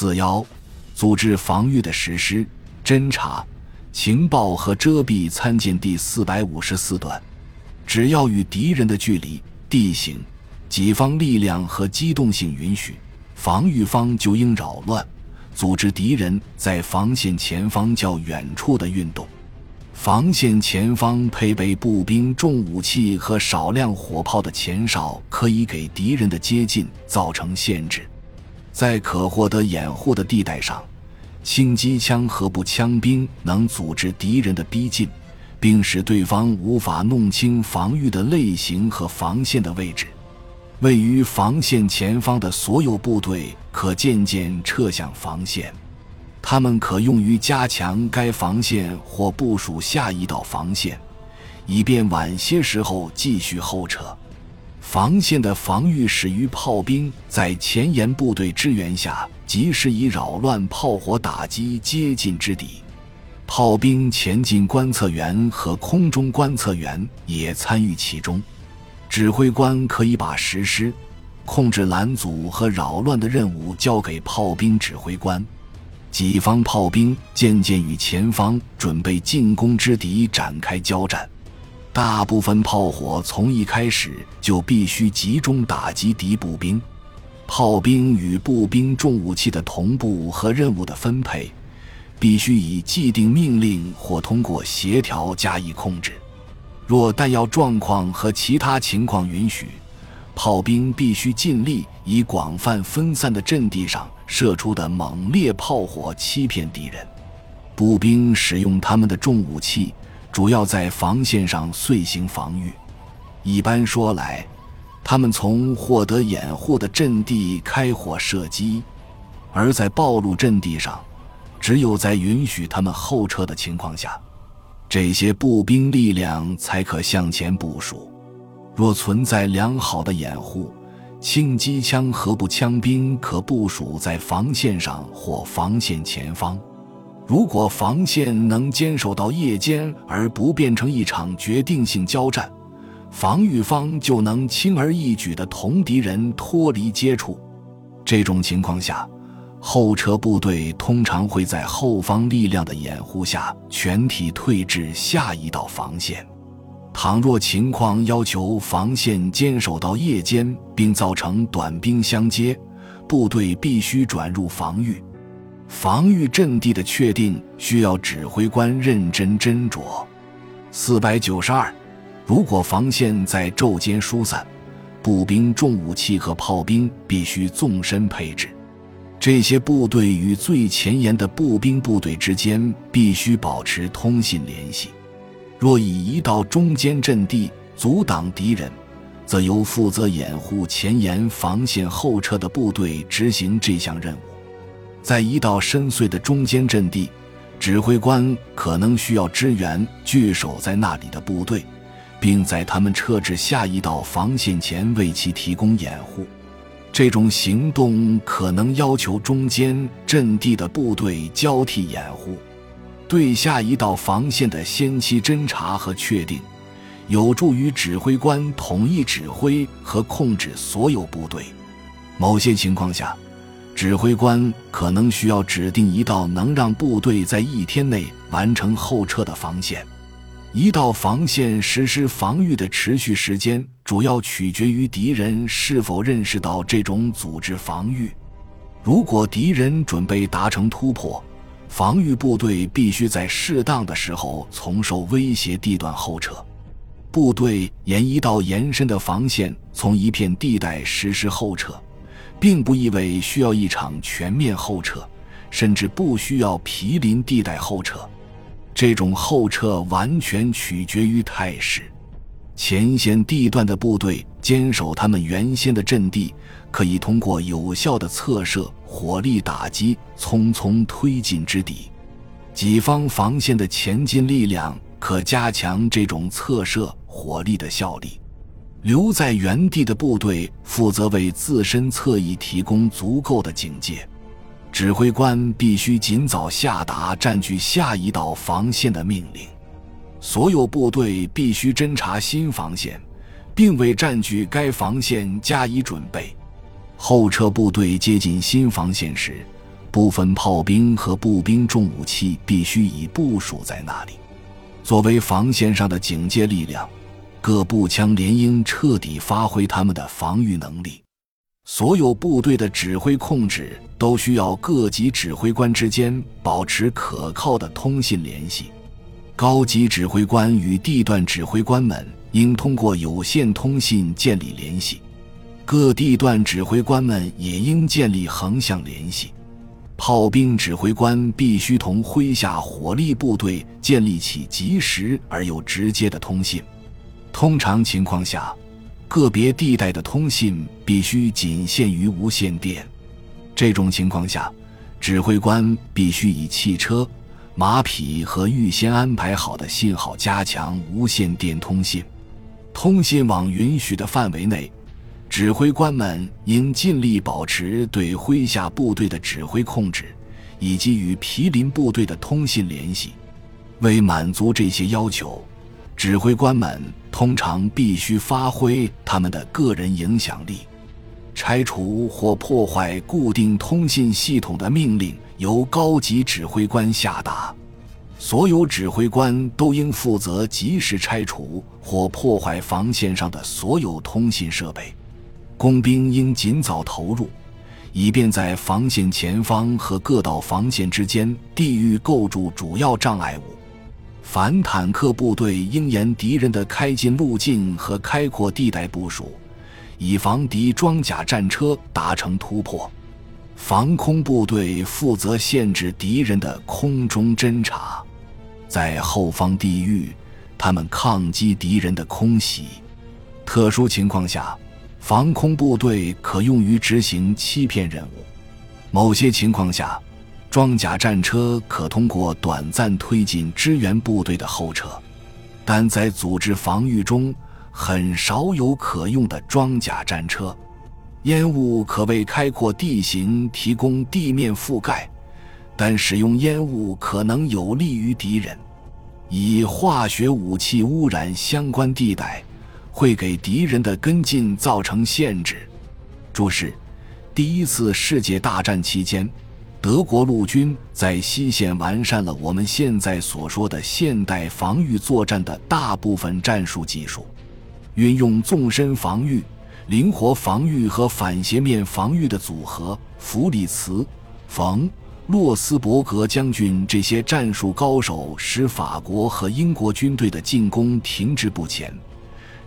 四幺，组织防御的实施、侦察、情报和遮蔽参见第四百五十四段。只要与敌人的距离、地形、己方力量和机动性允许，防御方就应扰乱，组织敌人在防线前方较远处的运动。防线前方配备步兵、重武器和少量火炮的前哨，可以给敌人的接近造成限制。在可获得掩护的地带上，轻机枪和步枪兵能组织敌人的逼近，并使对方无法弄清防御的类型和防线的位置。位于防线前方的所有部队可渐渐撤向防线。它们可用于加强该防线或部署下一道防线，以便晚些时候继续后撤。防线的防御始于炮兵在前沿部队支援下，及时以扰乱炮火打击接近之敌。炮兵前进观测员和空中观测员也参与其中。指挥官可以把实施、控制拦阻和扰乱的任务交给炮兵指挥官。己方炮兵渐渐与前方准备进攻之敌展开交战，大部分炮火从一开始就必须集中打击敌步兵。炮兵与步兵重武器的同步和任务的分配，必须以既定命令或通过协调加以控制。若弹药状况和其他情况允许，炮兵必须尽力以广泛分散的阵地上。射出的猛烈炮火欺骗敌人，步兵使用他们的重武器，主要在防线上遂行防御。一般说来，他们从获得掩护的阵地开火射击；而在暴露阵地上，只有在允许他们后撤的情况下，这些步兵力量才可向前部署。若存在良好的掩护，轻机枪和步枪兵可部署在防线上或防线前方。如果防线能坚守到夜间而不变成一场决定性交战，防御方就能轻而易举地同敌人脱离接触。这种情况下，后撤部队通常会在后方力量的掩护下全体退至下一道防线。倘若情况要求防线坚守到夜间，并造成短兵相接，部队必须转入防御。防御阵地的确定需要指挥官认真斟酌。四百九十二，如果防线在昼间疏散，步兵重武器和炮兵必须纵深配置。这些部队与最前沿的步兵部队之间必须保持通信联系。若已移到中间阵地阻挡敌人，则由负责掩护前沿防线后撤的部队执行这项任务。在一道深邃的中间阵地，指挥官可能需要支援据守在那里的部队，并在他们撤至下一道防线前为其提供掩护。这种行动可能要求中间阵地的部队交替掩护。对下一道防线的先期侦察和确定，有助于指挥官统一指挥和控制所有部队。某些情况下，指挥官可能需要指定一道能让部队在一天内完成后撤的防线。一道防线实施防御的持续时间，主要取决于敌人是否认识到这种组织防御。如果敌人准备达成突破，防御部队必须在适当的时候从受威胁地段后撤。部队沿一道延伸的防线从一片地带实施后撤，并不意味需要一场全面后撤，甚至不需要毗邻地带后撤。这种后撤完全取决于态势。前线地段的部队坚守他们原先的阵地，可以通过有效的侧射。火力打击匆匆推进之敌，己方防线的前进力量可加强这种侧射火力的效力。留在原地的部队负责为自身侧翼提供足够的警戒。指挥官必须尽早下达占据下一道防线的命令。所有部队必须侦察新防线，并为占据该防线加以准备。后撤部队接近新防线时，部分炮兵和步兵重武器必须已部署在那里。作为防线上的警戒力量，各步枪连应彻底发挥他们的防御能力。所有部队的指挥控制都需要各级指挥官之间保持可靠的通信联系。高级指挥官与地段指挥官们应通过有线通信建立联系，各地段指挥官们也应建立横向联系。炮兵指挥官必须同麾下火力部队建立起及时而又直接的通信。通常情况下，个别地带的通信必须仅限于无线电。这种情况下，指挥官必须以汽车。马匹和预先安排好的信号加强无线电通信。通信网允许的范围内，指挥官们应尽力保持对麾下部队的指挥控制，以及与毗邻部队的通信联系。为满足这些要求，指挥官们通常必须发挥他们的个人影响力。拆除或破坏固定通信系统的命令。由高级指挥官下达，所有指挥官都应负责及时拆除或破坏防线上的所有通信设备。工兵应尽早投入，以便在防线前方和各道防线之间地域构筑主要障碍物。反坦克部队应沿敌人的开进路径和开阔地带部署，以防敌装甲战车达成突破。防空部队负责限制敌人的空中侦察，在后方地域，他们抗击敌人的空袭。特殊情况下，防空部队可用于执行欺骗任务。某些情况下，装甲战车可通过短暂推进支援部队的后撤，但在组织防御中，很少有可用的装甲战车。烟雾可为开阔地形提供地面覆盖，但使用烟雾可能有利于敌人。以化学武器污染相关地带，会给敌人的跟进造成限制。注释：第一次世界大战期间，德国陆军在西线完善了我们现在所说的现代防御作战的大部分战术技术，运用纵深防御。灵活防御和反斜面防御的组合，弗里茨、冯·洛斯伯格将军这些战术高手使法国和英国军队的进攻停滞不前，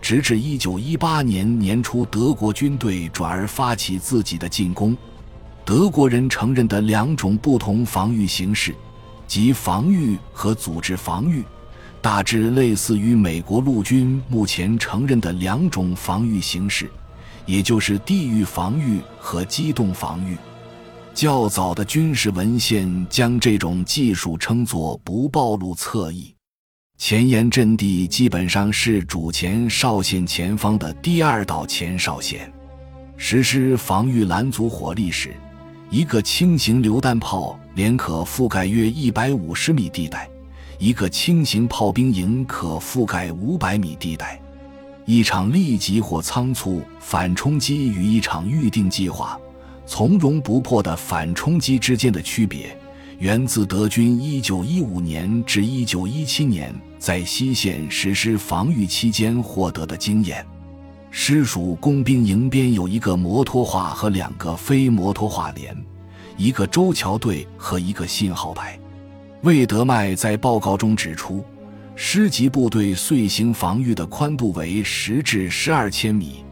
直至1918年年初，德国军队转而发起自己的进攻。德国人承认的两种不同防御形式，即防御和组织防御，大致类似于美国陆军目前承认的两种防御形式。也就是地域防御和机动防御，较早的军事文献将这种技术称作不暴露侧翼。前沿阵地基本上是主前哨线前方的第二道前哨线。实施防御拦阻火力时，一个轻型榴弹炮连可覆盖约一百五十米地带，一个轻型炮兵营可覆盖五百米地带。一场立即或仓促反冲击与一场预定计划、从容不迫的反冲击之间的区别，源自德军1915年至1917年在西线实施防御期间获得的经验。师属工兵营边有一个摩托化和两个非摩托化连，一个周桥队和一个信号排。魏德迈在报告中指出。师级部队遂行防御的宽度为十至十二千米，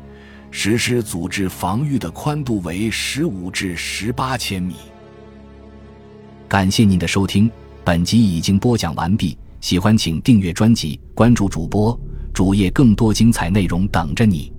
实施组织防御的宽度为十五至十八千米。感谢您的收听，本集已经播讲完毕。喜欢请订阅专辑，关注主播主页，更多精彩内容等着你。